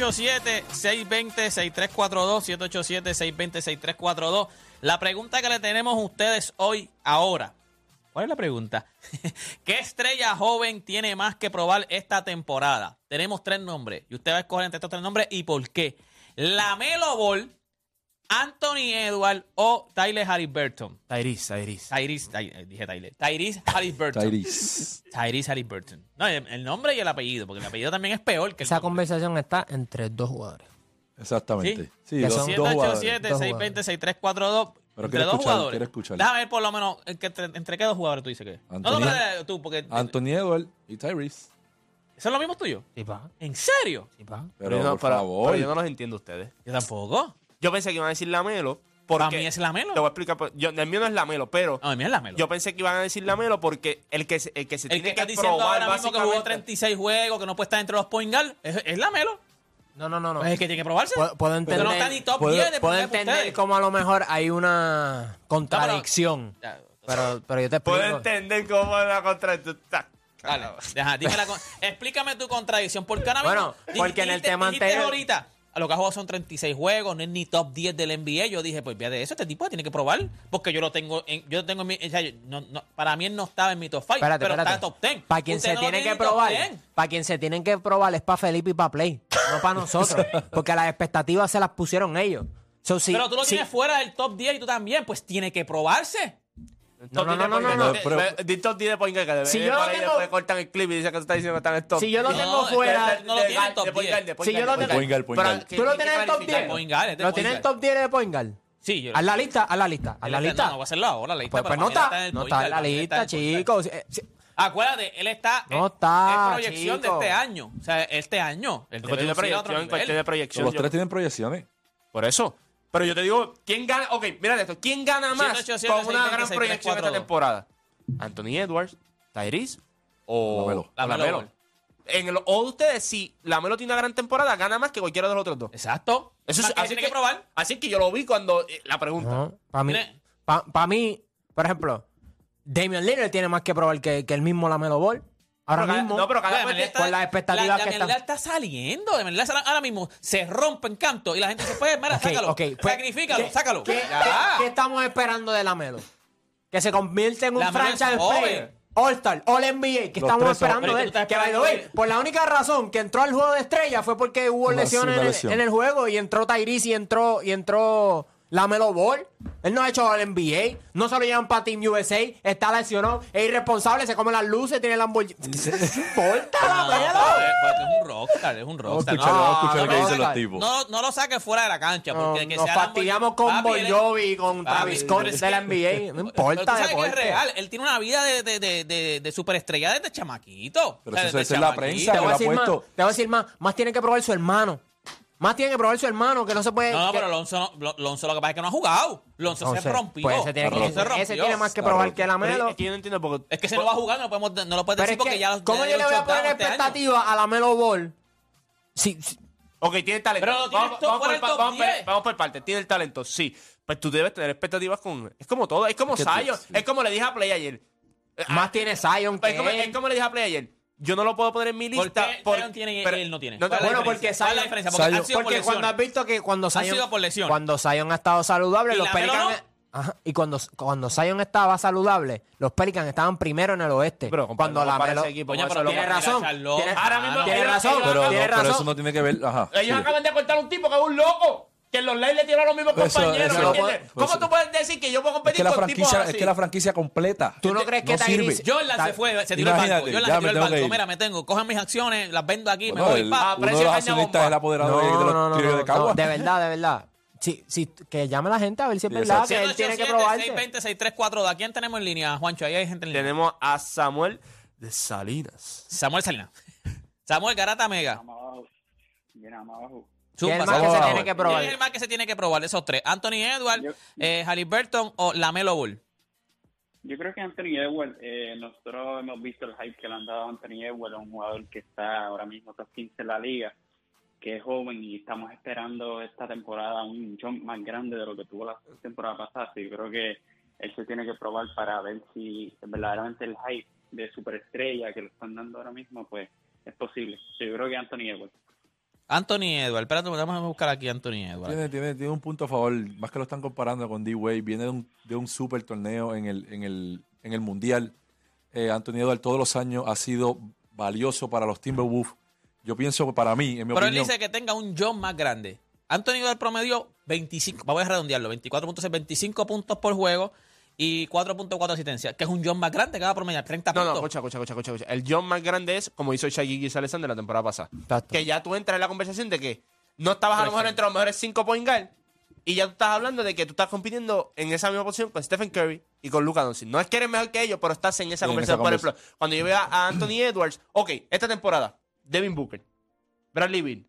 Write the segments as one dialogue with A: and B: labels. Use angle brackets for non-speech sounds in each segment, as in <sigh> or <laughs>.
A: 787-620-6342, 787-620-6342. La pregunta que le tenemos a ustedes hoy, ahora. ¿Cuál es la pregunta? <laughs> ¿Qué estrella joven tiene más que probar esta temporada? Tenemos tres nombres y usted va a escoger entre estos tres nombres y por qué. La Melo Ball, Anthony Edward o Tyler Halliburton.
B: Tyrese, Tyrese.
A: Tyrese, Ty- eh, dije Tyler. Tyrese Halliburton.
C: Tyrese.
A: Tyrese Halliburton. No, el, el nombre y el apellido, porque el apellido también es peor que el
B: Esa
A: nombre.
B: conversación está entre dos jugadores.
C: Exactamente. Sí,
B: Que
C: dos,
B: son
C: dos jugadores.
A: 787-620-6342.
C: Pero
A: Entre
C: quiero
A: dos
C: escuchar,
A: jugadores.
C: quiero escuchar.
A: Déjame ver por lo menos que entre, entre qué dos jugadores tú dices que es. No,
C: Anthony-
A: no, pero, tú, porque.
C: Anthony Edward y Tyrese.
A: ¿Eso es lo mismo tuyo?
B: Sí, pa.
A: ¿En serio?
B: Sí, pa.
C: Pero,
D: yo no,
C: por
D: pero-
C: favor.
D: pero yo no los entiendo ustedes.
A: Yo tampoco.
D: Yo pensé que iban a decir Lamelo. Porque,
A: Para mí es Lamelo.
D: Te voy a explicar. por- Yo, el mío no es Lamelo, pero
A: No, mira la Melo.
D: yo pensé que iban a decir Lamelo porque el que se, el que se
A: el que
D: tiene
A: está
D: que
A: diciendo
D: probar
A: ahora mismo que jugó
D: básicamente-
A: 36 juegos, que no puede estar entre los point guard, es, es la Melo.
B: No, no, no. no.
A: Es el que tiene que probarse.
B: Puedo, puedo entender,
A: no está ni top
C: puedo-
A: 10 de
B: puedo entender
A: ustedes.
B: cómo a lo mejor hay una contradicción.
A: Ya,
B: Pero, pero yo te explico.
D: Puedo entender cómo es la contradicción.
A: Dale, deja, dime la con- <laughs> explícame tu contradicción. Porque ahora
B: Bueno,
A: mismo. di-
B: porque en el
A: dijiste-
B: tema
A: dijiste
B: anterior-
A: ahorita, lo que ha jugado son 36 juegos, no es ni top 10 del NBA. Yo dije, pues vea de eso, este tipo tiene que probar. Porque yo lo tengo en, yo lo tengo en mi. o sea, yo- no- no- para mí él no estaba en mi top 5,
B: Espérate,
A: pero
B: espérate.
A: está en top 10.
B: Para quien
A: Usted
B: se
A: no
B: tiene que probar,
A: 10.
B: para quien se tienen que probar es para Felipe y para Play, no para nosotros. <laughs> porque las expectativas se las pusieron ellos. So, si-
A: pero tú lo
B: si-
A: tienes fuera del top 10 y tú también, pues tiene que probarse.
B: No, no, no, no, no, no.
D: Tiene point guard que debe-
B: Si yo
D: ahí
B: tengo-
D: después cortan el clip y dice que tú estás diciendo que están en top.
B: Si yo lo
A: No,
B: tengo fuera.
A: no lo tiene en top 10.
B: Si yo lo tengo- ¿Tú lo tienes en top
D: clarificar.
B: 10?
A: Point guard, es de
B: ¿Lo tienes en top 10 de Point Guard?
A: Sí, yo
B: Haz la lista, haz la lista, haz la lista.
A: No, no voy a hacerlo ahora, la lista.
B: Pues, pues no está,
A: en el
B: no está en la lista,
A: en el
B: chicos. Eh.
A: Acuérdate, él está.
B: No
A: es-
B: está,
A: Es proyección
B: chico.
A: de este año. O sea, este año. A otro
D: proyección, de proyección.
C: Los tres tienen proyecciones.
D: Por eso. Pero yo te digo, ¿quién gana? Ok, mira esto. ¿Quién gana más
A: 787,
D: con una
A: 620,
D: gran proyección esta
A: 642?
D: temporada? ¿Anthony Edwards, Tyrese o
C: Lamelo.
D: En el, o ustedes, si Lamelo tiene una gran temporada, gana más que cualquiera de los otros dos.
A: Exacto.
D: Eso es,
A: que
D: así
A: tiene que, probar.
D: Así que yo lo vi cuando eh, la pregunta.
B: para mí, pa, mí, por ejemplo, Damian Lillard tiene más que probar que, que el mismo Lamelo Ball. Ahora
D: Pero cada-
B: mismo.
D: no, pero cada
A: La
D: te-
B: con las expectativas
A: la,
B: que
A: la
B: están-
A: está saliendo. Melilla sale- ahora mismo se rompe en canto y la gente dice, pues, mira,
B: Ok,
A: sácalo.
B: ok, pues,
A: Sacrifícalo,
B: ¿qué-
A: sácalo.
B: ¿qué,
A: Ya.
B: qué- qué estamos esperando de Lamelo? Que se convierta en un
A: Lamelo
B: franchise
A: joven.
B: player. All-Star, All-NBA, que
C: Los
B: estamos esperando de él. Que, by por la única razón que entró al juego de estrella fue porque hubo lesiones en el juego y entró Tyrese y entró, y entró Lamelo Ball. Él no ha hecho al NBA, no se lo llevan para Team USA, está lesionado, es irresponsable, se come las luces, tiene Lamborghini. <laughs> ¡Importa,
A: No,
B: Lamelo!
A: porque- porque es un rockstar, es un rockstar. No,
C: escuchar
B: no,
C: lo que
B: no,
C: dicen
B: no,
C: los tipos.
A: No, no lo saques fuera de la cancha.
B: No,
A: Porque que
B: nos fastidiamos con Bon Jovi, con Travis Scott
A: pero-
B: de la NBA. <laughs> No
A: Pero
B: importa,
A: tú sabes que es real. Él tiene una vida de, de, de, de, de superestrella desde chamaquito.
C: Pero
A: O sea,
C: eso- es la prensa
B: Te
C: que
B: voy,
C: lo
B: a
C: ha
B: decir más,
C: puesto.
B: te voy a decir más. Más tiene que probar su hermano. Más tiene que probar su hermano, que no se puede.
A: No,
B: que-
A: pero Lonzo, no- Lo- Lonzo lo que pasa es que no ha jugado. Lonzo se
B: Entonces,
A: rompió.
B: Pues ese tiene, que,
A: Lonzo se rompió.
B: ese tiene más que probar
C: roto.
B: que la Melo.
D: es que yo no entiendo porque.
A: Es que se no va a jugar, no, podemos, no lo puedes decir porque
B: que,
A: ya los-
B: ¿cómo
A: ya
B: yo le voy a poner
A: este año.
B: expectativa a la Melo Ball? Si, si-
D: Ok, tiene talento.
A: Pero lo
D: vamos, por,
A: del top
D: vamos por-
A: 10.
D: vamos por parte. Tiene el talento, sí. Pues tú debes tener expectativas con. Es como todo. Es como
C: Es que tú-
D: Zion.
C: sí.
D: Es como le dije a Play ayer.
B: Más tiene Zion que
D: Es como,
B: él.
D: es como le dije a Play ayer. Yo no lo puedo poner en mi
A: ¿Por
D: lista.
A: qué
D: por-
A: Zion tiene y
D: pero-
A: él no tiene? ¿Cuál es la
B: Bueno,
A: diferencia?
B: porque
A: ¿Cuál es la
B: Zion-
A: diferencia? Porque
C: Zion-
A: han sido por
B: Porque cuando
A: lesiones.
B: has visto que cuando Zion,
A: sido por lesiones.
B: cuando Zion ha estado saludable,
A: ¿Y
B: los Pelicans. Ajá, y cuando, cuando Zion estaba saludable, los Pelicans estaban primero en el oeste.
D: Pero, compadre,
B: cuando
D: no
B: la Melo.
D: ese equipo,
A: Coño, pero
B: tiene
A: mira,
B: razón.
A: Charlotte,
B: tiene,
D: Ahora mismo-
B: tiene
D: ellos-
B: razón.
D: ellos
C: Pero, no,
B: tiene
C: pero
B: razón.
C: eso no tiene que ver. Ajá.
D: Ellos
C: sigue.
D: acaban de cortar un tipo que es un loco. Que en los live le tiro a los mismos
C: Eso-
D: compañeros.
C: eso-
D: ¿me entiendes?
C: eso-
D: ¿Cómo tú puedes decir que yo puedo
C: Es
D: competir
C: que la
D: con tipos
C: franquicia,
D: así?
C: es que la franquicia completa.
B: ¿Tú no crees que
C: No sirve.
B: Tyrese-
A: Jordan se fue, se tiró el
C: Imagínate,
A: banco. Jordan
C: ya
A: se
C: me
A: tiró el
C: tengo que
A: banco.
C: ir.
A: Mira, me tengo, cojan mis acciones, las vendo aquí, me
C: Bueno,
A: voy.
C: el-
A: pa.
C: Uno de
D: precio
C: los
D: de
C: accionistas
D: caña
C: es el apoderado de, de
B: No,
C: los
B: no, no,
C: Tigres de Cagua.
B: de verdad, de verdad. Sí, sí, que llame a la gente a ver si es verdad que él tiene que probarse.
A: 620 634 ¿A quién tenemos en línea, Juancho? Ahí hay gente en línea.
D: Tenemos a Samuel de Salinas.
A: Samuel Salinas. Samuel Garata Mega.
E: Más abajo.
B: ¿Quién es el más que se tiene que
A: ¿Quién
B: probar?
A: es el más que se tiene que probar de esos tres? Anthony Edwards,
E: Yo-
A: eh, Halliburton o Lamelo Bull.
E: Yo creo que Anthony Edwards, eh, nosotros hemos visto el hype que le han dado a Anthony Edwards, un jugador que está ahora mismo top 15 en la liga, que es joven y estamos esperando esta temporada un jump más grande de lo que tuvo la temporada pasada. Así que creo que él se tiene que probar para ver si verdaderamente el hype de superestrella que le están dando ahora mismo, pues es posible. Sí, yo creo que Anthony Edwards.
A: Anthony Edwards. Espérate, vamos a buscar aquí a Anthony Edwards.
C: Tiene, tiene, tiene un punto a favor, más que lo están comparando con D-Wade, viene de un, de un super torneo en el, en el, en el Mundial. Eh, Anthony Edwards todos los años ha sido valioso para los Timberwolves. Yo pienso que para mí, en mi
A: Pero él dice que tenga un John más grande. Anthony Edwards promedió 25, vamos a redondearlo, 24 puntos, 25 puntos por juego y 4.4 asistencias, que es un John más grande que va a promediar 30
D: No, no,
A: puntos.
D: escucha, escucha, escucha, escucha. El John más grande es como hizo Shaggy Gilgeous Alexander la temporada pasada.
B: Exacto.
D: Que ya tú entras en la conversación de que no estabas a lo mejor entre los mejores 5 point guard y ya tú estás hablando de que tú estás compitiendo en esa misma posición con Stephen Curry y con Luka Doncic. No es que eres mejor que ellos, pero estás en esa
C: Sí, en
D: conversación.
C: esa
D: Por ejemplo, cuando yo veo a Anthony Edwards, ok, esta temporada, Devin Booker, Bradley Beal,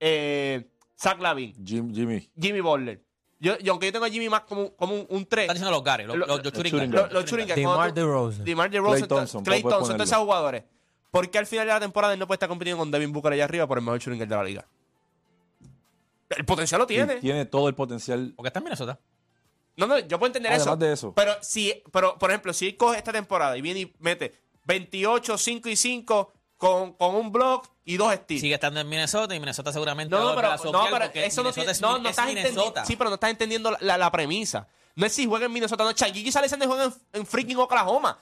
D: eh, Zach Lavin,
C: Jim- Jimmy,
D: Jimmy Butler. Yo, y aunque yo tengo a Jimmy más como, como un, un 3,
A: Están diciendo los Gares, los,
D: Lo-
A: los, los
D: los, los guards,
B: DeMar DeRozan.
D: DeMar DeRozan,
C: Klay Thompson,
D: Clay Thompson, todos esos jugadores. ¿Por qué al final de la temporada él no puede estar compitiendo con Devin Booker allá arriba por el mejor guard de la liga? El potencial lo tiene.
C: y tiene todo el potencial.
A: Porque está en Minnesota.
D: No, no, yo puedo entender
C: Además
D: eso.
C: de eso.
D: Pero si, pero, por ejemplo, si él coge esta temporada y viene y mete 28, 5 y 5 con, con un block y dos steals.
A: Sigue estando en Minnesota y Minnesota seguramente
D: No,
A: va
D: pero,
A: a
D: no, pero eso no,
A: es,
D: no, no
A: es
D: estás entendiendo.
A: Minnesota.
D: Sí, pero no estás entendiendo la, la- la premisa. No es si juega en Minnesota, no. Chaguillo Alexander juega en, en freaking Oklahoma.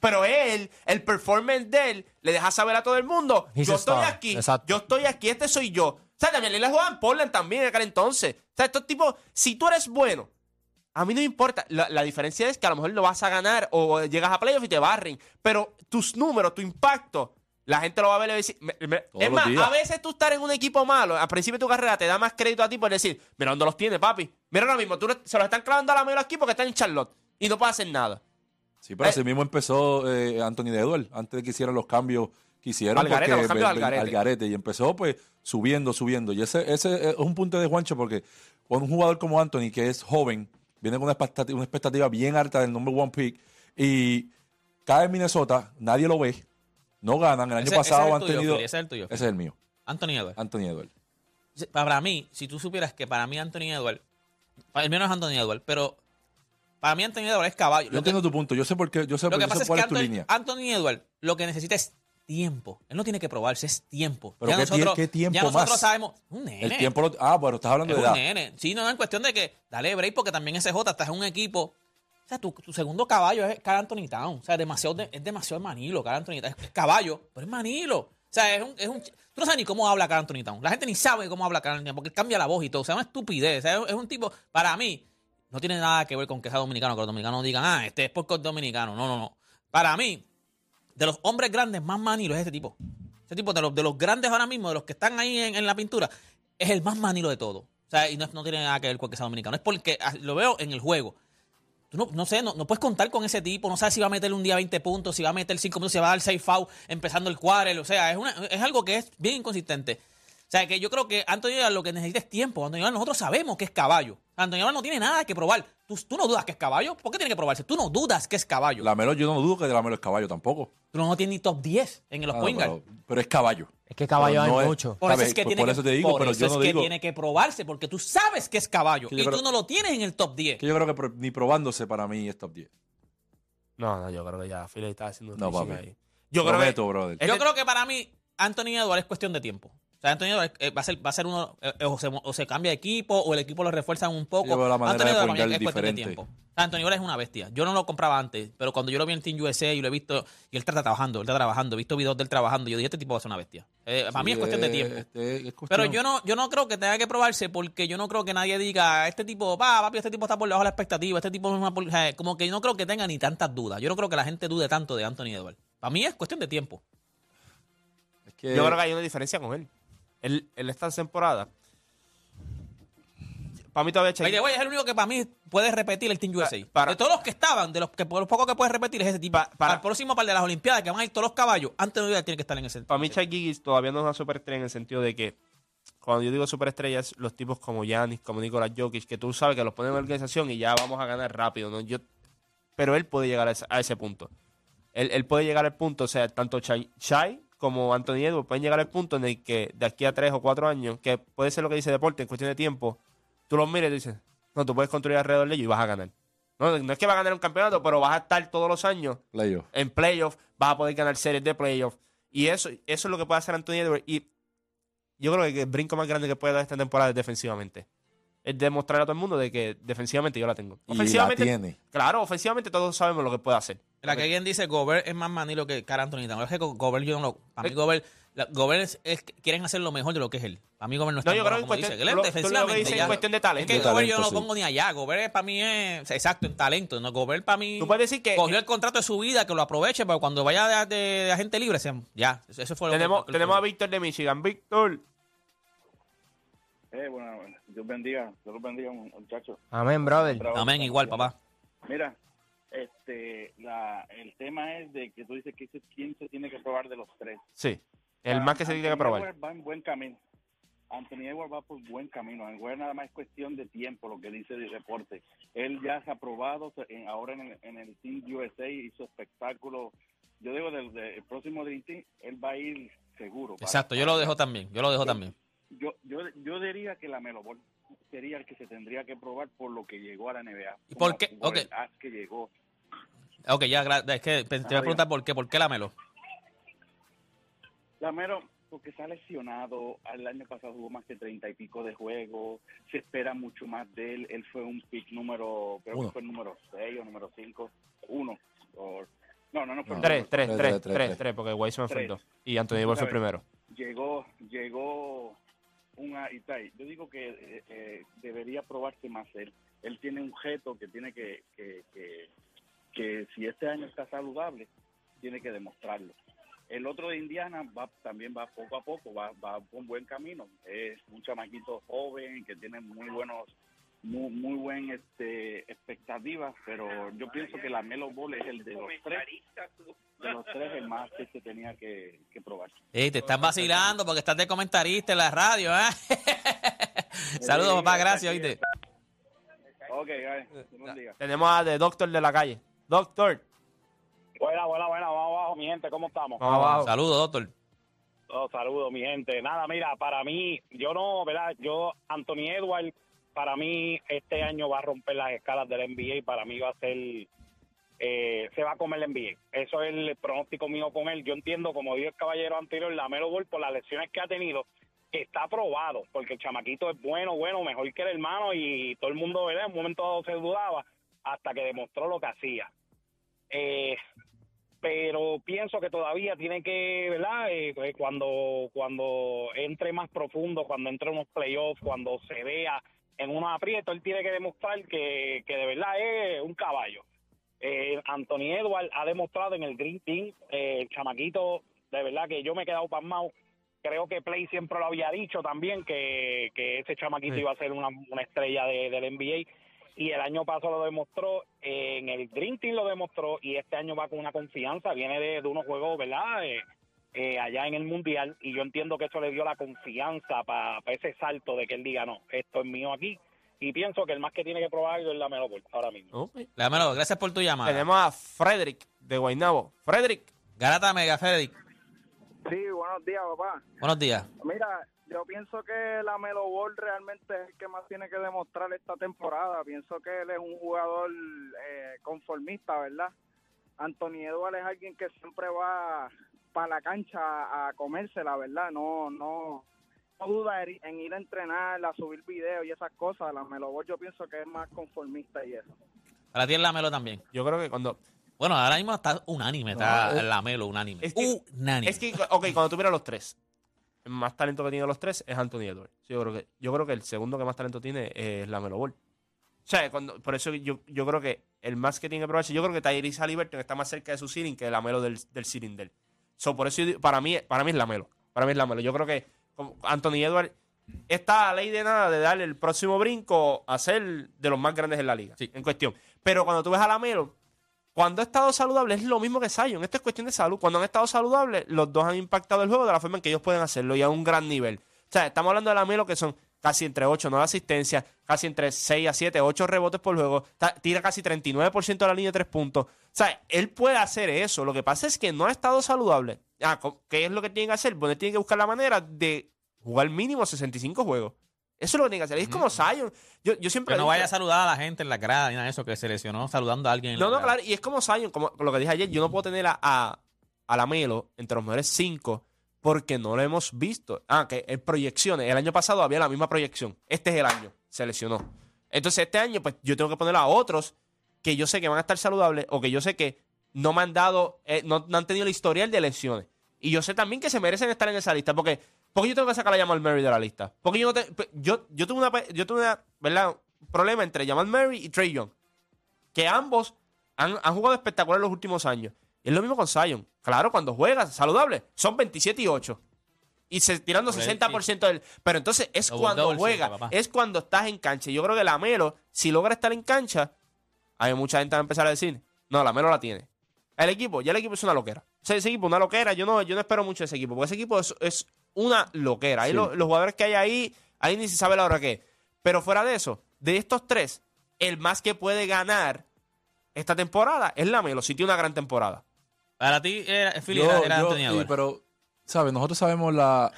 D: Pero él, el performance de él, le deja saber a todo el mundo:
B: He's
D: yo estoy
B: star.
D: aquí,
B: Exacto.
D: yo estoy aquí, este soy yo. O sea, también le jugaba en Portland también en aquel entonces. O sea, estos tipos, si tú eres bueno, a mí no me importa. La, la diferencia es que a lo mejor lo vas a ganar o llegas a playoff y te barren. Pero tus números, tu impacto, la gente lo va a ver y va a decir. me- me-
C: Todos
D: es
C: los
D: más,
C: días.
D: a veces tú estar en un equipo malo, al principio de tu carrera te da más crédito a ti por decir, mira dónde los tiene, papi. Mira ahora mismo, tú le- se los están clavando a la mayoría aquí porque están en Charlotte y no puede hacer nada.
C: Sí, pero
D: Eh.
C: así mismo empezó eh, Anthony de Edwards, antes de que hicieran los cambios que hicieron.
D: Al garete,
C: porque
D: los cambios
C: ve-
D: al
C: ve-
D: garete.
C: al garete. Y empezó pues subiendo, subiendo. Y ese, ese es un punto de Juancho porque con un jugador como Anthony, que es joven, viene con una expectativa, una expectativa bien alta del number one pick, y cae en Minnesota, nadie lo ve, no ganan. El año
A: Ese- ese
C: pasado
A: es el
C: han
A: tuyo,
C: tenido...
A: Philly, ese es el tuyo,
C: Ese es el mío,
A: Anthony Edwards.
C: Anthony Edwards.
A: Para mí, si tú supieras que para mí Anthony Edwards, el mío no es Anthony Edwards, pero para mí Anthony Edwards es caballo.
C: Yo entiendo tu punto, yo sé por qué, yo sé,
A: Lo que
C: yo sé
A: pasa es que
C: es tu
A: Anthony,
C: línea.
A: Anthony Edwards lo que necesita es tiempo. Él no tiene que probarse, es tiempo.
C: Pero
A: ya
C: ¿qué
A: nosotros,
C: qué tiempo
A: ya nosotros
C: más?
A: sabemos. Un nene.
C: El tiempo lo- Ah, bueno, estás hablando
A: es
C: de
A: un
C: edad.
A: nene. Sí, no, no, en cuestión de que dale break porque también SJ estás en un equipo. Tu, segundo caballo es Carl Anthony Town. O sea, demasiado de- es demasiado Manilo, Carl Anthony Town. Es, caballo, pero es Manilo. O sea, es un, es un. Tú no sabes ni cómo habla Carl Anthony Town. La gente ni sabe cómo habla Carl Anthony Town porque cambia la voz y todo. O sea, una estupidez. O sea, es, un tipo. Para mí, no tiene nada que ver con que sea dominicano, que los dominicanos digan, ah, este es porque dominicano. No, no, no. Para mí, de los hombres grandes más manilos es este tipo. Este tipo de los, de los grandes ahora mismo, de los que están ahí en, en la pintura, es el más manilo de todo. O sea, y no, no tiene nada que ver con que sea dominicano. Es porque ah, lo veo en el juego. No, no sé, no, no puedes contar con ese tipo. No sabes si va a meter un día 20 puntos, si va a meter 5 puntos, si va a dar 6 foul empezando el quarter. O sea, es, una, es algo que es bien inconsistente. O sea, que yo creo que Edwards lo que necesita es tiempo. Edwards nosotros sabemos que es caballo. Edwards no tiene nada que probar. ¿Tú, tú no dudas que es caballo? ¿Por qué tiene que probarse? Tú no dudas que es caballo.
C: La Melo, yo no dudo que la Melo es caballo tampoco.
A: Tú no tienes ni top 10 en los
C: Ah,
A: point
C: pero, pero es caballo.
B: Es que caballo
C: Pero
B: hay
C: no es-
B: mucho.
A: Por eso es que
C: Por-
A: tiene
C: por
A: que,
C: eso te digo,
A: por
C: pero
A: eso
C: yo
A: es
C: no
A: que
C: digo-
A: tiene que probarse, porque tú sabes que es caballo
C: Que yo
A: y
C: creo-
A: tú no lo tienes en el top 10.
C: Que yo creo que pro- ni probándose para mí es top 10.
D: No, no, yo creo que ya Philly está haciendo un
C: No,
D: ahí. Yo creo
C: Prometo,
D: que
C: brother.
D: Este-
A: Yo creo que para mí, Anthony Edwards es cuestión de tiempo. Sea, Anthony Edwards eh, va a ser, va a ser uno, eh, o, se, o se cambia de equipo, o el equipo lo refuerzan un poco.
C: Yo veo la manera
A: Anthony
C: de
A: es cuestión de tiempo. O sea, es una bestia. Yo no lo compraba antes, pero cuando yo lo vi en Team USA y lo he visto, y él está trabajando, él está trabajando, he visto videos de él trabajando, yo dije, este tipo va a ser una bestia. Eh, para mí es cuestión de tiempo.
C: este, es cuestión-
A: Pero yo no, yo no creo que tenga que probarse porque yo no creo que nadie diga, este tipo, va, papi, este tipo está por debajo de la expectativa, este tipo es una... por-". O sea, Como que yo no creo que tenga ni tantas dudas. Yo no creo que la gente dude tanto de Anthony Edwards. Para mí es cuestión de tiempo.
C: es que-
D: Yo creo que hay una diferencia con él. Él, él esta temporada. Para mí todavía
A: way, es el único que para mí puede repetir el Team USA.
D: para-
A: de todos los que estaban, de los que los pocos que puede repetir es ese tipo.
D: Pa- para-
A: el próximo par de las Olimpiadas, que van a ir todos los caballos, Anthony Edwards tiene que estar en ese.
D: Para mí, Shai Giggs todavía no es una superestrella en el sentido de que cuando yo digo superestrellas, los tipos como Giannis, como Nicolás Jokic, que tú sabes que los ponen en organización y ya vamos a ganar rápido, ¿no? Yo, pero él puede llegar a ese, a ese punto. Él, él puede llegar al punto, o sea, tanto Shai, Shai como Anthony Edwards pueden llegar al punto en el que de aquí a tres o cuatro años, que puede ser lo que dice deporte en cuestión de tiempo, tú los mires y dices, no, tú puedes construir alrededor de ellos y vas a ganar. No, no es que vas a ganar un campeonato, pero vas a estar todos los años
C: Playoff.
D: en playoffs, vas a poder ganar series de playoffs. Y eso, eso es lo que puede hacer Anthony Edwards. Y yo creo que el brinco más grande que puede dar esta temporada es defensivamente. Es demostrar a todo el mundo de que defensivamente yo la tengo.
C: Y
D: Ofensivamente,
C: la tiene.
D: claro, ofensivamente todos sabemos lo que puede hacer.
A: La que alguien dice Gobert es más manilo que Cara Anthony Towns. Es que Go- Gobert yo no lo. Para mí, Gobert, la- Gobert es, es- quieren hacer lo mejor de lo que es él. Para mí, Gobert no es
D: No,
A: tan
D: yo creo que
A: como
D: en
A: dice.
D: cuestión,
A: Él
D: tú lo-
A: es
D: que
A: defensivamente.
D: dices en cuestión de
A: Es
D: talento.
A: que
C: De
A: Gobert yo no lo
C: sí.
A: pongo ni allá. Gobert para mí es. Exacto, en talento. No, Gobert para mí.
D: Tú puedes decir que
A: Cogió el contrato de su vida, que lo aproveche, pero cuando vaya de, de- de agente libre, ya. Eso fue lo que-
D: tenemos,
A: lo que-
D: tenemos a Víctor de Michigan. Víctor.
F: Eh, bueno, Dios bendiga, Dios los bendiga, muchachos.
B: Amén, brother.
A: Amén, igual, papá.
F: Mira, este, la, el tema es de que tú dices que ese- quién se tiene que probar de los tres.
D: Sí. El
F: Ah,
D: más que se tiene que probar.
F: Va en buen camino. Anthony Edwards va por buen camino. Edwards nada más es cuestión de tiempo, lo que dice el reporte. Él ya se ha probado, se- en- ahora en el, en el Team USA hizo espectáculo. Yo digo, del, del próximo Dream Team, él va a ir seguro. para-
A: Exacto, yo lo dejo también. Yo lo dejo también.
F: Yo, yo, yo diría que la Melo Ball sería el que se tendría que probar por lo que llegó a la NBA.
A: ¿Y por qué?
F: por
A: Ok.
F: el as que llegó.
A: Ok, ya, es que te voy a preguntar por qué. ¿Por qué la Melo?
F: La Melo, porque está lesionado. El año pasado jugó más de treinta y pico de juegos. Se espera mucho más de él. Él fue un pick número, creo
C: Uno.
F: que fue el número 6 o número 5. Uno. O- no, no, no fue el
D: Tres,
F: número-
D: tres,
C: Tres,
D: tres,
C: tres,
D: tres,
C: tres.
D: porque el
F: Tres.
D: dos. Y Anthony Edwards fue el primero.
F: llegó llegó un Itai. Yo digo que eh, eh, debería probarse más él. Él tiene un reto que tiene que, que, que, que si este año está saludable, tiene que demostrarlo. El otro de Indiana va también va poco a poco, va, va con buen camino. Es un chamaquito joven que tiene muy buenos muy, muy buen este expectativas, pero yo pienso que la Melo Ball es el de los tres, de los tres el más que se tenía que, que probar.
A: Te están vacilando porque estás de comentarista en la radio, ¿eh? <laughs> Saludos, papá, gracias, oíste.
F: Ok, guys, buen día.
D: Tenemos a The Doctor de la calle. Doctor.
G: Buena, buena, buena, vamos abajo, mi gente, ¿cómo estamos?
D: Vamos abajo.
A: Saludos, doctor.
G: Oh, saludos, mi gente. Nada, mira, para mí, yo no, ¿verdad? Yo, Anthony Edwards, para mí, este año va a romper las escalas del NBA y para mí va a ser, eh, se va a comer el NBA. Eso es el pronóstico mío con él. Yo entiendo, como dijo el caballero anterior, la Melo Ball, por las lesiones que ha tenido, que está probado, porque el chamaquito es bueno, bueno, mejor que el hermano y todo el mundo, ¿verdad? En un momento dado se dudaba hasta que demostró lo que hacía. Eh, pero pienso que todavía tiene que, ¿verdad? Eh, eh, cuando, cuando entre más profundo, cuando entre en unos playoffs, cuando se vea en unos aprietos, él tiene que demostrar que, que de verdad es un caballo. Eh, Anthony Edwards ha demostrado en el Green Team, eh, el chamaquito, de verdad que yo me he quedado pasmado. Creo que Play siempre lo había dicho también, que, que ese chamaquito
D: Sí.
G: iba a ser una, una estrella de, del NBA y el año pasado lo demostró, eh, en el Dream Team lo demostró y este año va con una confianza, viene de, de unos juegos, ¿verdad? Eh, eh, allá en el Mundial y yo entiendo que eso le dio la confianza para ese salto de que él diga, no, esto es mío aquí y pienso que el más que tiene que probarlo es la Melo Ball ahora mismo.
D: Ok.
A: Dámelo, gracias por tu llamada.
D: Tenemos a Frederick de Guaynabo. Frederick.
A: Garata Mega Frederick.
H: Sí, buenos días, papá.
A: Buenos días.
H: Mira, yo pienso que la Melo Ball realmente es el que más tiene que demostrar esta temporada. Pienso que él es un jugador eh, conformista, ¿verdad? Anthony Edwards es alguien que siempre va para la cancha a comérsela, ¿verdad? No, no, no duda en ir a entrenar, a subir videos y esas cosas. La Melo Ball yo pienso que es más conformista y eso.
A: Para ti es Lamelo también.
D: Yo creo que cuando.
A: Bueno, ahora mismo está unánime, está
D: No, eh,
A: Lamelo unánime.
D: Es que,
A: unánime.
D: es que, ok, cuando tú miras los tres, más talento que tiene los tres es Anthony Edwards. Yo creo que, yo creo que el segundo que más talento tiene es la Melo Ball. O sea, cuando, por eso yo, yo creo que el más que tiene que probarse, yo creo que Tyrese Halliburton está más cerca de su ceiling que la Melo del, del ceiling de él. So, por eso yo para mí, para mí es la Melo. Para mí es la Melo. Yo creo que Anthony Edwards está a ley de nada de darle el próximo brinco a ser de los más grandes en la liga. En cuestión. Pero cuando tú ves a la Melo, cuando ha estado saludable es lo mismo que Zion. Esto es cuestión de salud. Cuando han estado saludables, los dos han impactado el juego de la forma en que ellos pueden hacerlo y a un gran nivel. O sea, estamos hablando de la Melo que son casi entre 8 9 asistencias, casi entre 6 a 7, 8 rebotes por juego, tira casi 39% de la línea de 3 puntos. O sea, él puede hacer eso. Lo que pasa es que no ha estado saludable. Ah, ¿Qué es lo que tiene que hacer? Bueno, tiene que buscar la manera de jugar mínimo 65 juegos. Eso es lo que tiene que hacer. Es como Zion. Yo, yo siempre
A: Que no vaya a saludar a la gente en la grada ni nada de eso, que se lesionó saludando a alguien. en
D: no,
A: la
D: no,
A: grada.
D: claro, y es como Zion, como lo que dije ayer, yo no puedo tener a, a, a la Melo entre los mejores cinco porque no lo hemos visto. Ah, que en proyecciones, el año pasado había la misma proyección, este es el año, se lesionó. Entonces este año, pues yo tengo que poner a otros que yo sé que van a estar saludables o que yo sé que no me han dado, eh, no, no han tenido el historial de lesiones. Y yo sé también que se merecen estar en esa lista, porque, porque yo tengo que sacar a Jamal Murray de la lista. Porque yo no te- yo, yo tuve una, yo tuve una, ¿verdad? un problema entre Jamal Murray y Trey Young que ambos han, han jugado espectacular en los últimos años. Y es lo mismo con Zion. Claro, cuando juegas saludable, son 27 y 8. Y se, tirando
A: Por el-
D: 60% del. Pero entonces es cuando
A: double
D: juega,
A: siempre, papá.
D: es cuando estás en cancha. Yo creo que la Melo, si logra estar en cancha, hay mucha gente que va a empezar a decir: No, la Melo la tiene. El equipo, ya el equipo es una loquera. O sea, ese equipo es una loquera. Yo no, yo no espero mucho de ese equipo, porque ese equipo es, es una loquera. Ahí
C: Sí.
D: lo- los jugadores que hay ahí, ahí ni se sabe la hora que es. Pero fuera de eso, de estos tres, el más que puede ganar esta temporada es la Melo, si tiene una gran temporada.
A: Para ti, era, Philly,
C: Yo-
A: era, era
C: yo-
A: Anthony
C: sí, pero, ¿sabes? Nosotros sabemos la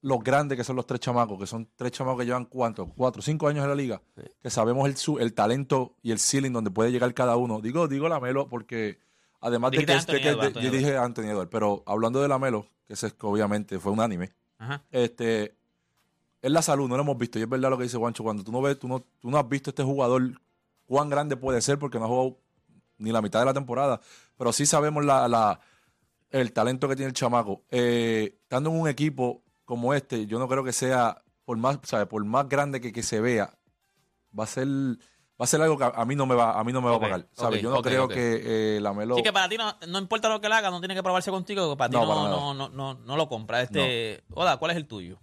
C: los grandes que son los tres chamacos, que son tres chamacos que llevan cuánto, cuatro, cinco años en la liga, que sabemos el, su- el talento y el ceiling donde puede llegar cada uno. Digo, digo la Melo porque además de que, este- que- de- yo dije Anthony Edwards, pero hablando de la Melo, que ese obviamente fue unánime,
A: Ajá.
C: este es la salud, no lo hemos visto. Y es verdad lo que dice Juancho, cuando tú no ves, tú no, tú no has visto este jugador cuán grande puede ser porque no ha jugado ni la mitad de la temporada, pero sí sabemos la, la- el talento que tiene el chamaco. Eh, estando en un equipo como este, yo no creo que sea, por más, ¿sabes? por más grande que, que se vea, va a ser va a ser algo que a, mí no me va a mí no me va a pagar. ¿sabes? yo no creo que eh, la Melo
A: Así que para ti no, no importa lo que él haga, no tiene que probarse contigo, para ti
C: No,
A: no,
C: para
A: no, no, no, no lo compra. Este, Oda, ¿cuál es el tuyo?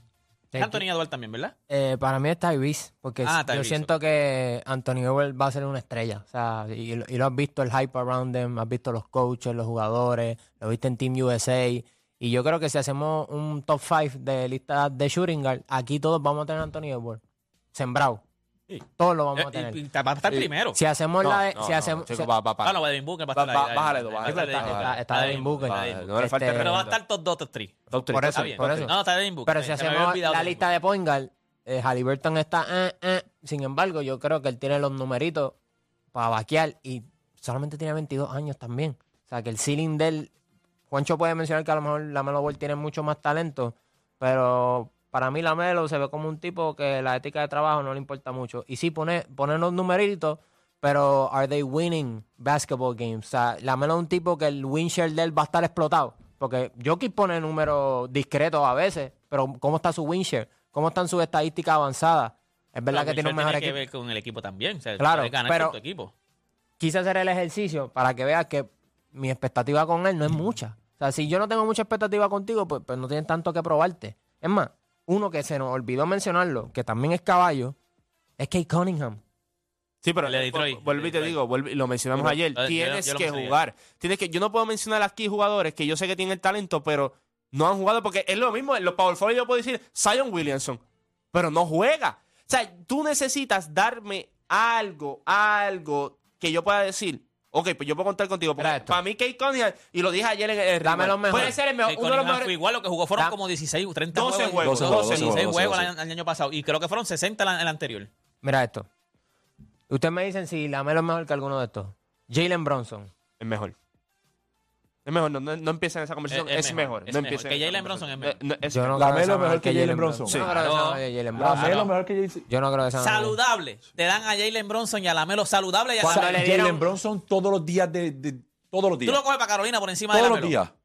B: Sí,
A: Anthony Edwards también, ¿verdad?
B: Eh, para mí es Tyrese, porque
A: Ah,
B: yo
A: Tyrese,
B: siento que Anthony Edwards va a ser una estrella. O sea, y, y lo has visto el hype around them, has visto los coaches, los jugadores, lo viste en Team USA. Y yo creo que si hacemos un top 5 de lista de shooting guard, aquí todos vamos a tener a Anthony Edwards. Sembrado. Todos lo vamos a
A: Eh,
B: tener.
A: y- y va a estar primero.
B: Si hacemos
D: No,
B: la de.
D: no,
B: si
D: no,
B: hacemos,
D: chico,
B: si-
D: va, va, para.
A: Ah, no, Devin Booker va a
D: Va-
A: estar
D: va-
A: ahí,
D: bájale
A: ahí,
D: bájale
B: Está- está
A: ahí,
B: Devin Booker.
D: no le falta
B: Este-
A: Pero va a
D: respeto.
A: estar top 2, top 3.
D: Top three,
B: por eso,
D: three.
B: por eso.
A: No, no, está Devin Booker.
B: Pero
A: Se-
B: si
A: se me había
B: hacemos
A: olvidado
B: la
A: Devin
B: lista
A: Booker.
B: de point guard, eh, Halliburton está eh, eh. Sin embargo, yo creo que él tiene los numeritos para vaquear y solamente tiene 22 años también. O sea, que el ceiling de él... Juancho puede mencionar que a lo mejor la Melo Ball tiene mucho más talento, pero para mí la Melo se ve como un tipo que la ética de trabajo no le importa mucho. Y sí, pone, pone los numeritos, pero are they winning basketball games? O sea, la Melo es un tipo que el win share de él va a estar explotado. Porque Jokic pone números discretos a veces, pero ¿cómo está su win share? ¿Cómo están sus estadísticas avanzadas? Es verdad
A: Pero
B: que tiene un mejor
A: que
B: equipo.
A: ver con el equipo también. O sea,
B: Claro,
A: ganar
B: pero-
A: con tu equipo.
B: Quise hacer el ejercicio para que veas que mi expectativa con él no es mucha. O sea, si yo no tengo mucha expectativa contigo, pues, pues no tienes tanto que probarte. Es más, uno que se nos olvidó mencionarlo, que también es caballo, es Kate Cunningham.
D: Sí, pero vuelvo y te digo, lo mencionamos ayer, tienes
A: yo
D: que jugar. Tienes que, yo no puedo mencionar aquí jugadores que yo sé que tienen el talento, pero no han jugado porque es lo mismo, en los Power Forward yo puedo decir Zion Williamson, pero no juega. O sea, tú necesitas darme algo, algo que yo pueda decir. Ok, pues yo puedo contar contigo. Porque para mí, Kate Cunningham, y lo dije ayer en el
B: Dame
D: rival,
B: los mejores.
D: Puede ser el mejor, uno de los mejores.
A: fue igual, lo que jugó fueron
B: Da-
A: como 16, 30
D: 12
A: juegos.
D: juegos,
C: 12
D: 12
A: 16
C: juegos,
A: juegos
C: 12
A: el, año- el año pasado. Y creo que fueron 60 el, el anterior.
B: Mira esto. Ustedes me dicen si la Melo es mejor que alguno de estos. Jalen Bronson.
D: El mejor. Es mejor, no, no, no empiecen esa conversación.
A: Es,
D: mejor,
A: es
D: no
A: mejor. Que Jalen Bronson es mejor.
D: No, es
B: la Melo
D: mejor
B: que,
C: Jalen Bronson.
B: Sí. Jalen Bronson.
C: La Melo mejor que Jalen
B: Yo no creo que sea
A: Saludable. Te dan a Jalen Bronson y a la Melo saludable. Y a
B: Cuando
C: Jalen Bronson todos los días de, de, todos los días.
A: Tú lo coges para Carolina por encima de
C: la
A: Melo.
C: Todos los días.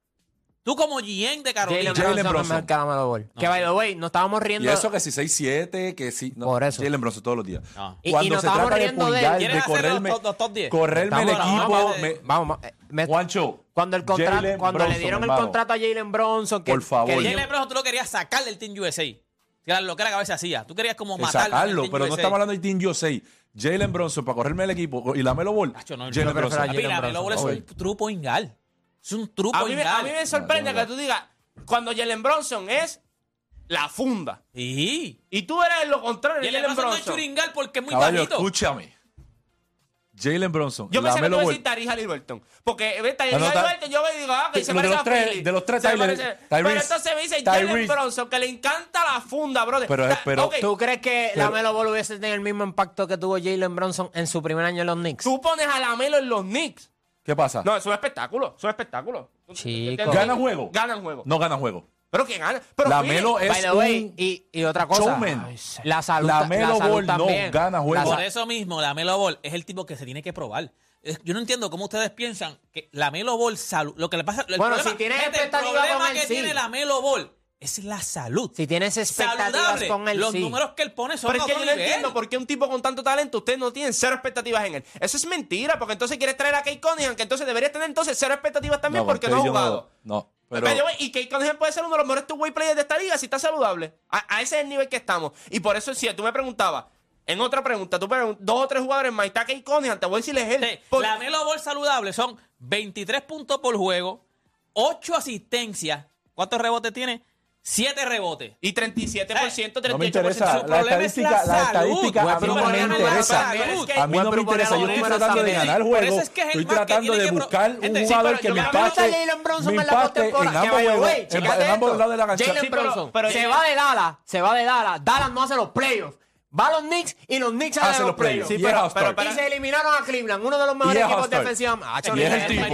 A: Tú como GM de Carolina.
B: Jalen Bronson. es Carmelo Ball. Que by the way, nos estábamos riendo.
C: Y eso que si 6-7, que si.
B: Por eso.
C: Jalen Bronson todos los días.
B: Ah.
C: Cuando se trata de correrme, correrme el equipo.
A: vamos,
B: eh,
C: Juancho.
B: cuando el contrato, cuando le dieron el contrato a Jalen Bronson, que,
C: Por favor.
A: Jalen Bronson, tú lo querías sacar del Team USA. Claro, lo que era que a veces hacía. Tú querías como
C: eh,
A: matarlo.
C: Sacarlo, pero no estamos hablando del Team Yosei. Jalen Bronson para correrme el equipo y la Melo Ball. Jalen Bronson.
B: Jalen
A: Bronson. Bronson. es un true point. Es un truco.
D: A mí, me, a mí me sorprende que tú digas, cuando Jalen Bronson es la funda.
A: Sí.
D: Y tú eres lo contrario.
A: Jalen Bronson no es churingal porque es muy
C: Caballo,
A: bajito.
C: escúchame. Jalen Bronson.
D: Yo pensé que tú decías Tarija Liberton. Porque ve,
C: Tarija no, no,
D: Liberton, yo me digo, ah, que se
C: de
D: parece a
C: tres, De los tres,
D: Tyrese. Pero entonces me dice Jalen Bronson, que le encanta la funda, brother.
C: Pero, pero
D: okay.
B: ¿Tú crees que
C: la
B: Melo Ball hubiese tenido el mismo impacto que tuvo Jalen Bronson en su primer año en los Knicks?
D: Tú pones a la Melo en los Knicks
C: ¿Qué pasa?
D: No, es un espectáculo, es un espectáculo.
B: Chico.
C: ¿Gana juego?
D: Gana el juego.
C: No gana juego.
D: Pero que gana. Pero
C: la
D: Melo
C: es
B: By the way,
C: un
B: y, otra cosa.
C: Showman.
B: La salud. La Melo
C: Ball no gana
B: juego.
A: Por eso mismo, la Melo Ball es el tipo que se tiene que probar. Yo no entiendo cómo ustedes piensan que la Melo Ball salud. Lo que le pasa. El
B: bueno,
A: problema,
B: si tiene
A: expectativa el problema que tiene la Melo Ball es la salud.
B: Si tienes expectativas con él,
A: los números que él pone son
D: Pero es que yo no entiendo por qué un tipo con tanto talento ustedes no tienen cero expectativas en él. Eso es mentira, porque entonces quieres traer a Kate Cunningham, que entonces deberías tener entonces cero expectativas también porque no ha jugado.
C: No, no. Pero,
D: pero, y Kate Cunningham puede ser uno de los mejores two way players de esta liga si está saludable. A, ese es el nivel que estamos. Y por eso, si tú me preguntabas, en otra pregunta, tú preguntas dos o tres jugadores más, está Kate Cunningham, te voy a decir es él.
A: Sí,
D: porque...
A: La saludable son 23 puntos por juego, 8 asistencias. ¿Cuántos rebotes tiene? 7 rebotes.
D: Y 37%, 38%.
C: No me interesa.
A: Su
C: la
A: estadística, es la,
C: la estadística a mí no me interesa. A mí no me interesa. Yo estoy tratando de ganar
A: el
C: juego.
A: Es que es
C: estoy tratando de buscar un jugador
D: sí,
C: que me
B: empate,
C: me empate en ambos juegos, en, ambos lados de la cancha.
B: Jalen Bronson se va de Dallas, se va de Dallas. Dallas no hace los playoffs. Va a los Knicks y los Knicks hacen,
C: hacen
B: los
C: playoffs. Pero, pero,
B: y se eliminaron a Cleveland, uno de los mejores equipos defensivos.
C: Y es ah,
B: el
C: tipo.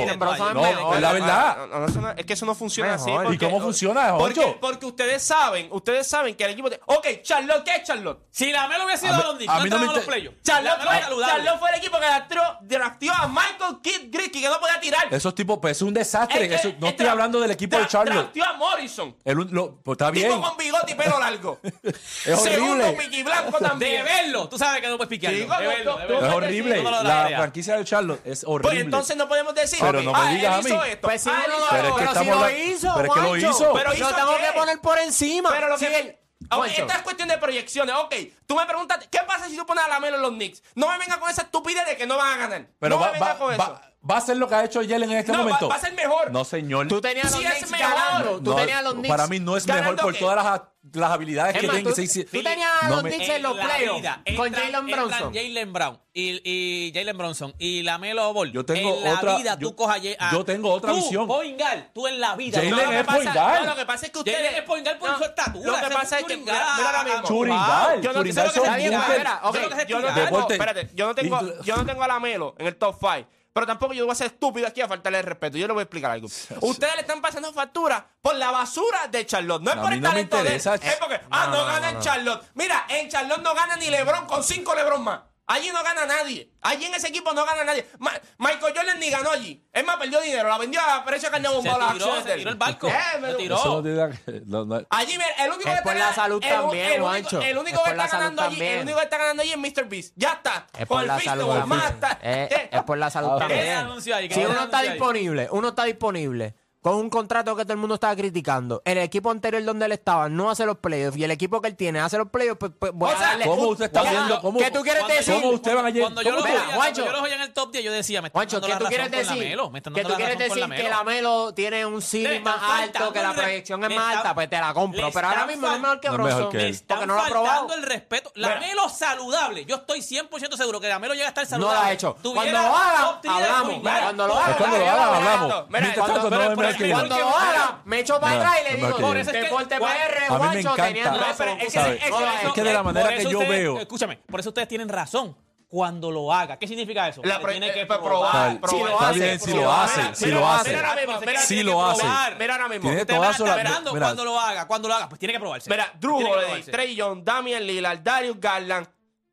B: Es
C: la verdad.
D: Ah, es que eso no funciona así.
B: ¿Y
C: cómo funciona,
D: porque, porque, ustedes saben, ustedes saben que el equipo... Ok, Charlotte, ¿qué es Charlotte?
A: Si la Melo
C: hubiera
A: sido a,
C: a
A: los Knicks, los playoffs.
D: Charlotte, fue el equipo que drafteó a Michael Kidd Griffey, que no podía tirar.
C: Esos tipos, pues es un desastre. no estoy hablando del equipo de Charlotte.
D: Drafteó a Morrison.
C: Pues, está bien.
D: Tipo con bigote y pelo largo. <laughs> Segundo, Mickey Blanco también.
A: De verlo. Tú sabes que no puedes piquearlo.
C: Es horrible. La franquicia de Charlotte es horrible.
D: Pues entonces no podemos decir.
C: Pero
D: okay.
C: no me digas a mí.
D: Hizo esto.
B: Pues sí,
D: ah,
B: no,
C: pero, es que
B: pero si lo hizo,
C: Pero es que lo hizo.
D: Pero
B: lo tengo que poner por encima.
D: Pero lo que...
B: Okay,
D: esta es cuestión de proyecciones. Ok, tú me preguntas, ¿qué pasa si tú pones a la Melo en los Knicks? No me venga con esa estupidez de que no van a ganar.
C: Pero
D: no
C: va,
D: me venga
C: va,
D: con va, eso
C: va a ser lo que ha hecho Jalen en este
D: no,
C: momento.
D: Va, va, a ser mejor.
C: No, señor.
B: Tú tenías a los
D: sí
B: Knicks ganando.
C: No,
B: tú tenías los Knicks
C: Para mí no es mejor por
D: qué?
C: todas las, las habilidades
B: es
C: que tienen.
B: Tú,
C: sí,
B: tú tenías a los Knicks en los playoffs con Jalen Bronson.
A: Jalen Brown y, y Jalen Bronson y la Melo Ball.
C: Yo tengo
A: en la
C: otra.
A: Vida,
C: yo,
A: tú cojas a,
C: yo tengo otra
A: tú,
C: visión.
A: Poingal, tú en la vida.
C: Jalen es
D: Poingal. Lo que pasa es que ustedes
A: es Poingal por su estatura.
D: Lo que pasa es que mira
C: Churingal.
D: Yo no tengo a la Melo en el top 5. Pero tampoco yo voy a ser estúpido aquí a faltarle el respeto. Yo le voy a explicar algo. Ustedes le están pasando factura por la basura de Charlotte. No, es por el talento de él. Es porque, ah, no, gana en Charlotte. Mira, en Charlotte no gana ni Lebron con cinco Lebron más. Allí no gana nadie. Allí en ese equipo no gana nadie. Michael Jordan ni ganó allí. Es más, perdió dinero. La vendió a precio de carne bombada.
A: Se, tiró el barco.
D: Eh,
A: se tiró.
C: No, no.
D: Allí, el único que
B: por
D: está
B: la salud
D: el, único, que está ganando allí, el único que está ganando allí es Mr. Beast. Ya está.
B: Es por,
D: por
B: la salud. Eh, es, por la salud también. Si uno está disponible, uno está disponible con un contrato que todo el mundo estaba criticando, el equipo anterior donde él estaba no hace los playoffs y el equipo que él tiene hace los playoffs, pues, pues
C: ¿Cómo usted está viendo? ¿Cómo,
B: ¿Qué tú quieres decir?
C: ¿Cómo usted va a?
A: Cuando, yo lo veía en el top 10, yo decía, me están
B: ¿qué tú quieres decir? ¿Qué tú quieres decir? Que
A: Lamelo
B: tiene un ceiling más alto, que la proyección es más alta, pues te la compro. Pero ahora mismo no es mejor que Bronson, porque no lo ha probado.
A: el respeto. Lamelo saludable. Yo estoy 100% seguro que Lamelo llega a estar saludable.
B: No lo ha hecho. Cuando lo haga, hablamos. Cuando lo haga,
C: hablamos.
D: Cuando
B: lo haga, me echo para atrás y le digo,
A: por eso
B: Deporte PR,
C: guacho,
B: razón.
A: Es que
C: de la manera que yo veo.
A: Escúchame, por eso ustedes tienen razón cuando lo haga. ¿Qué significa eso?
D: La
A: tiene
D: eh, que pues,
A: probar.
D: probar.
B: Si lo
C: está
B: hace,
C: bien,
B: si lo hace,
C: mira, si
D: mira,
C: lo hace.
D: Mira, mira si
C: lo hace.
D: Mira ahora mismo.
C: Tiene está
A: esperando cuando lo haga, cuando lo haga. Pues tiene que probarse.
D: Mira, Drew Holiday, Trey Young, Damian Lillard, Darius Garland,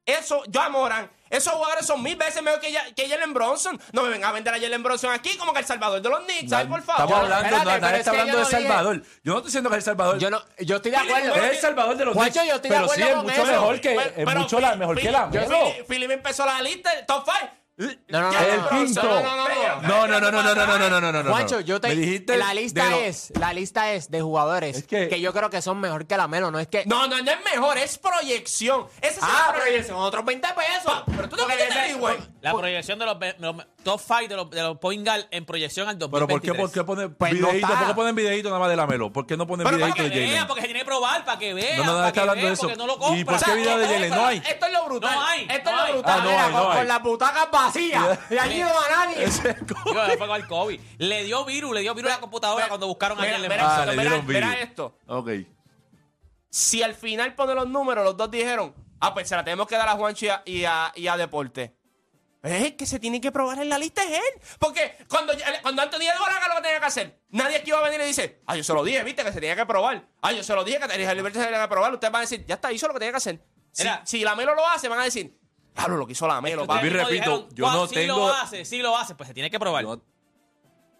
D: eso, yo Moran esos jugadores son mil veces mejor que, ya- que Jalen Bronson. No me vengan a vender a Jalen Bronson aquí como que el salvador de los Knicks. Por favor.
C: Estamos hablando,
B: Espérate,
C: no, nadie
B: es
C: está hablando
B: yo
C: de
B: dije-
C: Salvador. Yo no estoy diciendo que es El Salvador.
B: Yo no, yo estoy de acuerdo.
C: es El Salvador de los Knicks.
B: yo estoy de
C: Pero sí, es mucho
B: eso.
C: mejor que,
D: Pero-
C: es
D: pero
C: mucho la,
D: Phil-
C: mejor que la
D: yo- empezó la lista, top 5.
B: No, no, no,
C: El
B: no, no.
C: quinto.
D: No, no, no,
C: No, no, no, no, no, no, no, no, no, no, no, no.
B: Juancho, yo te
C: dijiste
B: la
C: de
B: lista es, la lista es de jugadores
C: Es que-
B: que, yo creo que son mejor que la Melo, no es que
D: No, no, no es mejor, es proyección. Esa es
B: Ah,
D: la
B: son otros 20 pesos.
D: Pero tú no
B: Porque
D: quieres
B: ese-
D: tener, güey.
A: La proyección de los, de los top 5 de los, de los point guard en proyección al
C: Pero ¿por qué,
A: 2023.
C: por qué ponen
B: Pues no
C: videíto?
B: está.
C: ¿Por qué ponen videíto nada más de la Melo? ¿Por qué no ponen
D: Pero
C: videíto
A: Para
C: de
A: que vea,
C: Jalen?
A: porque se tiene que probar, para que vea.
C: No, no, no,
A: para
C: está
A: que
C: hablando
A: vea,
C: de eso.
A: Porque no lo
C: ¿Y
A: compra.
C: por qué video de
D: esto-
C: Jalen? No hay.
D: Esto es lo brutal.
A: No hay,
D: Esto
A: no
D: es
A: hay.
D: lo brutal.
C: Ah, no
B: Mira,
C: hay,
B: con,
C: hay.
B: con las butacas vacías. y allí no va nadie.
A: Digo, fue con el COVID. Le dio virus, le dio virus a la computadora
D: Mira,
A: cuando buscaron a
D: mira,
A: Jalen
D: mira.
C: Ah, le
D: mira,
C: dieron
D: mira
C: virus.
D: esto.
C: Ok.
D: Si al final pone los números, los dos dijeron, ah, pues se la tenemos que dar a Juancho y a, y a, y a Deporte. Es que se tiene que probar en la lista es él. Porque cuando, cuando Anthony Edwards haga lo que tenía que hacer, nadie aquí va a venir y dice, ah, yo se lo dije, viste, que se tenía que probar. Ah, yo se lo dije que tenía libertad se tenía que probar. Ustedes van a decir, ya está, hizo lo que tenía que hacer. Si,
A: Mira.
D: si la Melo lo hace, van a decir, claro, lo que hizo la Melo, papi.
C: Repito,
A: dijeron,
C: yo
A: "Juan,
C: no tengo-
A: lo hace, sí lo hace, pues se tiene que probar.
C: Yo-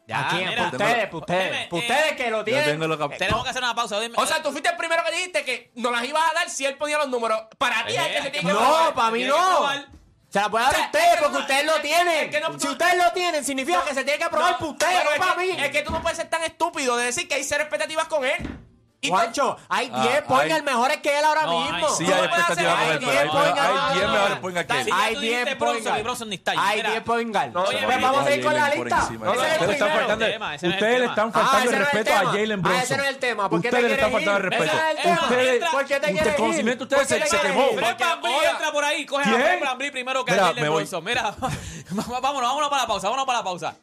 A: Ya,
B: ¿A quién?
A: mira.
B: Ustedes, para
A: Dime,
B: ustedes. Para
A: eh,
B: ustedes que lo
C: Yo
B: tienen.
C: tengo lo que...
A: Tenemos que hacer una pausa. Dime-
D: O sea, tú fuiste el primero que dijiste que nos las ibas a dar si él ponía los números. Para ti es que se tiene que
B: No,
D: probar.
B: para mí no. Se la puede dar
D: O sea,
B: a ustedes
D: es que
B: porque
D: no-
B: ustedes lo tienen.
D: es que no-
B: si ustedes lo tienen, significa que se tiene que probar para ustedes, no
D: es
B: para
D: que-
B: mí.
D: Es que tú no puedes ser tan estúpido de decir que hay cero expectativas con él.
B: Juancho, hay 10 ah, point
C: hay...
B: mejores que él ahora
A: no,
B: mismo.
C: Sí, hay
D: expectativas
C: con él, pero hay 10 mejores point que él.
B: Hay 10 point. Hay 10 point. Vamos a ir con la lista.
C: Ustedes le están
B: ah,
C: faltando el respeto a Jalen
B: ah,
C: Bronson.
B: Ese no es el tema.
C: Ustedes le están faltando el respeto. Ustedes,
B: ¿Por qué te quieres ir?
C: conocimiento ustedes se quemó.
A: Brepan entra por ahí. Coge a Jalen Brepan primero que a Jalen Bronson. Mira, <laughs> vámonos, vámonos para la pausa. Vámonos para la pausa.